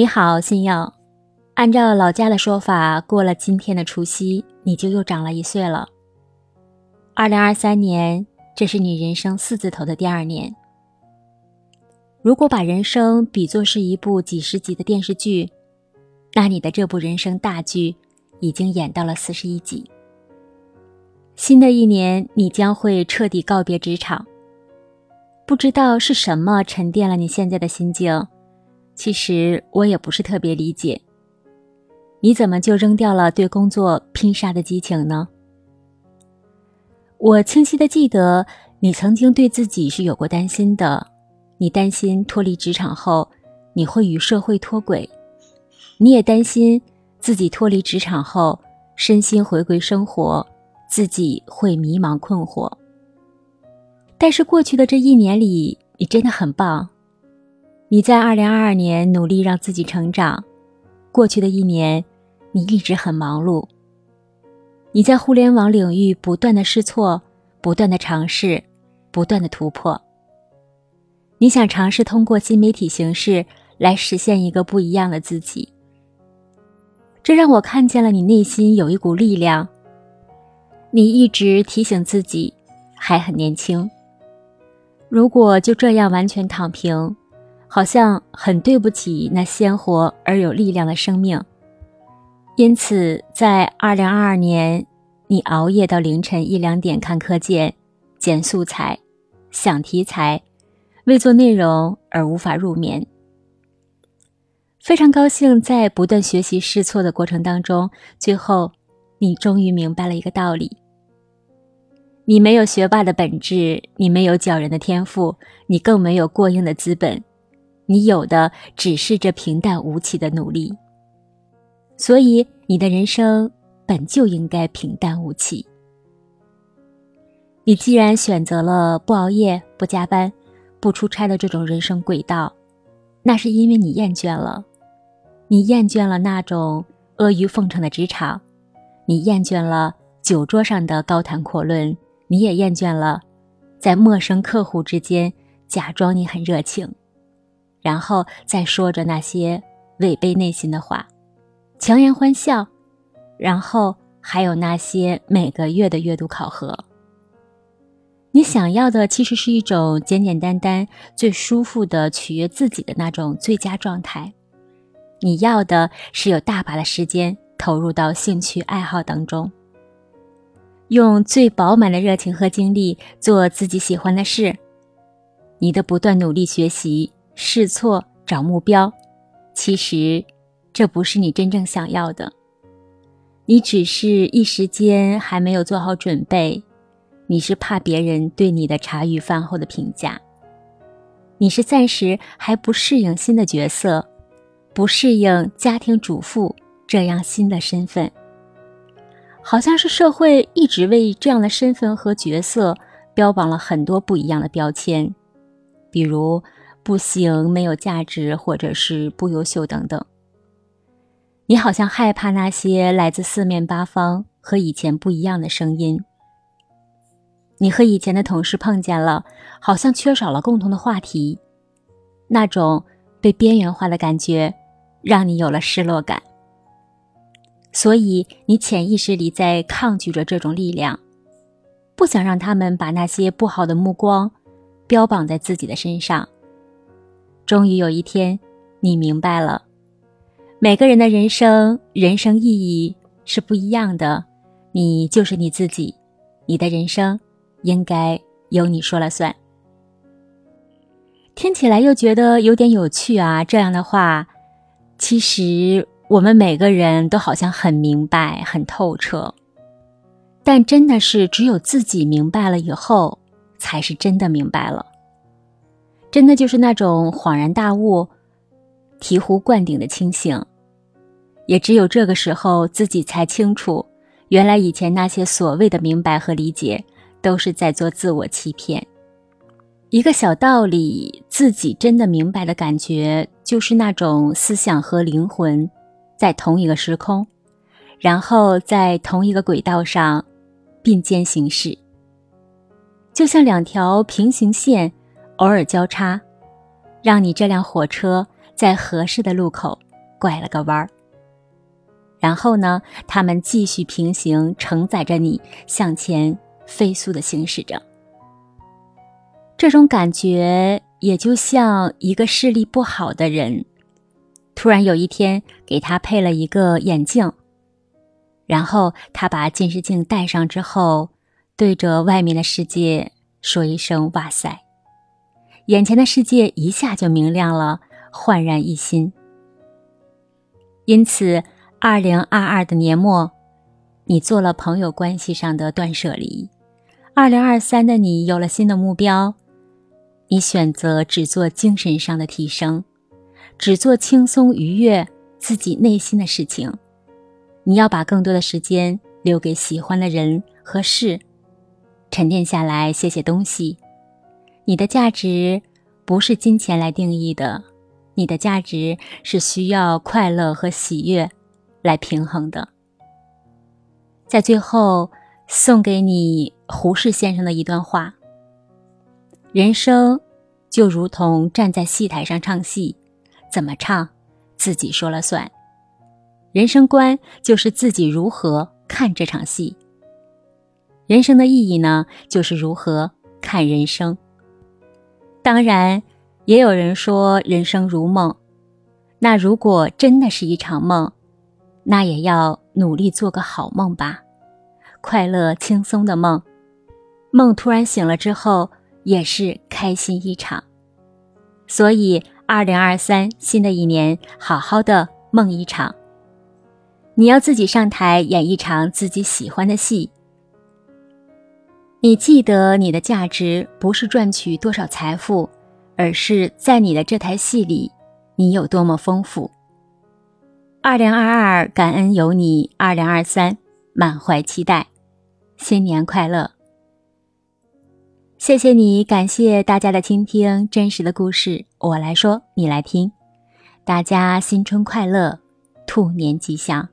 你好，新耀。按照老家的说法，过了今天的除夕，你就又长了一岁了。二零二三年，这是你人生四字头的第二年。如果把人生比作是一部几十集的电视剧，那你的这部人生大剧已经演到了四十一集。新的一年，你将会彻底告别职场。不知道是什么沉淀了你现在的心境，其实我也不是特别理解。你怎么就扔掉了对工作拼杀的激情呢？我清晰的记得，你曾经对自己是有过担心的。你担心脱离职场后，你会与社会脱轨；你也担心自己脱离职场后，身心回归生活，自己会迷茫困惑。但是过去的这一年里，你真的很棒。你在二零二二年努力让自己成长。过去的一年，你一直很忙碌。你在互联网领域不断的试错，不断的尝试，不断的突破。你想尝试通过新媒体形式来实现一个不一样的自己，这让我看见了你内心有一股力量。你一直提醒自己还很年轻，如果就这样完全躺平，好像很对不起那鲜活而有力量的生命。因此，在二零二二年，你熬夜到凌晨一两点看课件、剪素材、想题材。为做内容而无法入眠，非常高兴在不断学习试错的过程当中，最后你终于明白了一个道理：你没有学霸的本质，你没有骄人的天赋，你更没有过硬的资本，你有的只是这平淡无奇的努力。所以，你的人生本就应该平淡无奇。你既然选择了不熬夜、不加班。不出差的这种人生轨道，那是因为你厌倦了，你厌倦了那种阿谀奉承的职场，你厌倦了酒桌上的高谈阔论，你也厌倦了在陌生客户之间假装你很热情，然后再说着那些违背内心的话，强颜欢笑，然后还有那些每个月的阅读考核。你想要的其实是一种简简单单、最舒服的取悦自己的那种最佳状态。你要的是有大把的时间投入到兴趣爱好当中，用最饱满的热情和精力做自己喜欢的事。你的不断努力学习、试错、找目标，其实这不是你真正想要的。你只是一时间还没有做好准备。你是怕别人对你的茶余饭后的评价，你是暂时还不适应新的角色，不适应家庭主妇这样新的身份。好像是社会一直为这样的身份和角色标榜了很多不一样的标签，比如不行、没有价值，或者是不优秀等等。你好像害怕那些来自四面八方和以前不一样的声音。你和以前的同事碰见了，好像缺少了共同的话题，那种被边缘化的感觉，让你有了失落感。所以你潜意识里在抗拒着这种力量，不想让他们把那些不好的目光标榜在自己的身上。终于有一天，你明白了，每个人的人生人生意义是不一样的，你就是你自己，你的人生。应该由你说了算。听起来又觉得有点有趣啊！这样的话，其实我们每个人都好像很明白、很透彻，但真的是只有自己明白了以后，才是真的明白了。真的就是那种恍然大悟、醍醐灌顶的清醒。也只有这个时候，自己才清楚，原来以前那些所谓的明白和理解。都是在做自我欺骗。一个小道理，自己真的明白的感觉，就是那种思想和灵魂在同一个时空，然后在同一个轨道上并肩行驶，就像两条平行线偶尔交叉，让你这辆火车在合适的路口拐了个弯儿。然后呢，他们继续平行承载着你向前飞速的行驶着。这种感觉也就像一个视力不好的人，突然有一天给他配了一个眼镜，然后他把近视镜戴上之后，对着外面的世界说一声“哇塞”，眼前的世界一下就明亮了，焕然一新。因此。二零二二的年末，你做了朋友关系上的断舍离；二零二三的你有了新的目标，你选择只做精神上的提升，只做轻松愉悦自己内心的事情。你要把更多的时间留给喜欢的人和事，沉淀下来写写东西。你的价值不是金钱来定义的，你的价值是需要快乐和喜悦。来平衡的，在最后送给你胡适先生的一段话：人生就如同站在戏台上唱戏，怎么唱自己说了算；人生观就是自己如何看这场戏。人生的意义呢，就是如何看人生。当然，也有人说人生如梦，那如果真的是一场梦。那也要努力做个好梦吧，快乐轻松的梦，梦突然醒了之后也是开心一场。所以，二零二三新的一年，好好的梦一场。你要自己上台演一场自己喜欢的戏。你记得你的价值不是赚取多少财富，而是在你的这台戏里，你有多么丰富。二零二二，感恩有你；二零二三，满怀期待，新年快乐！谢谢你，感谢大家的倾听，真实的故事我来说，你来听。大家新春快乐，兔年吉祥！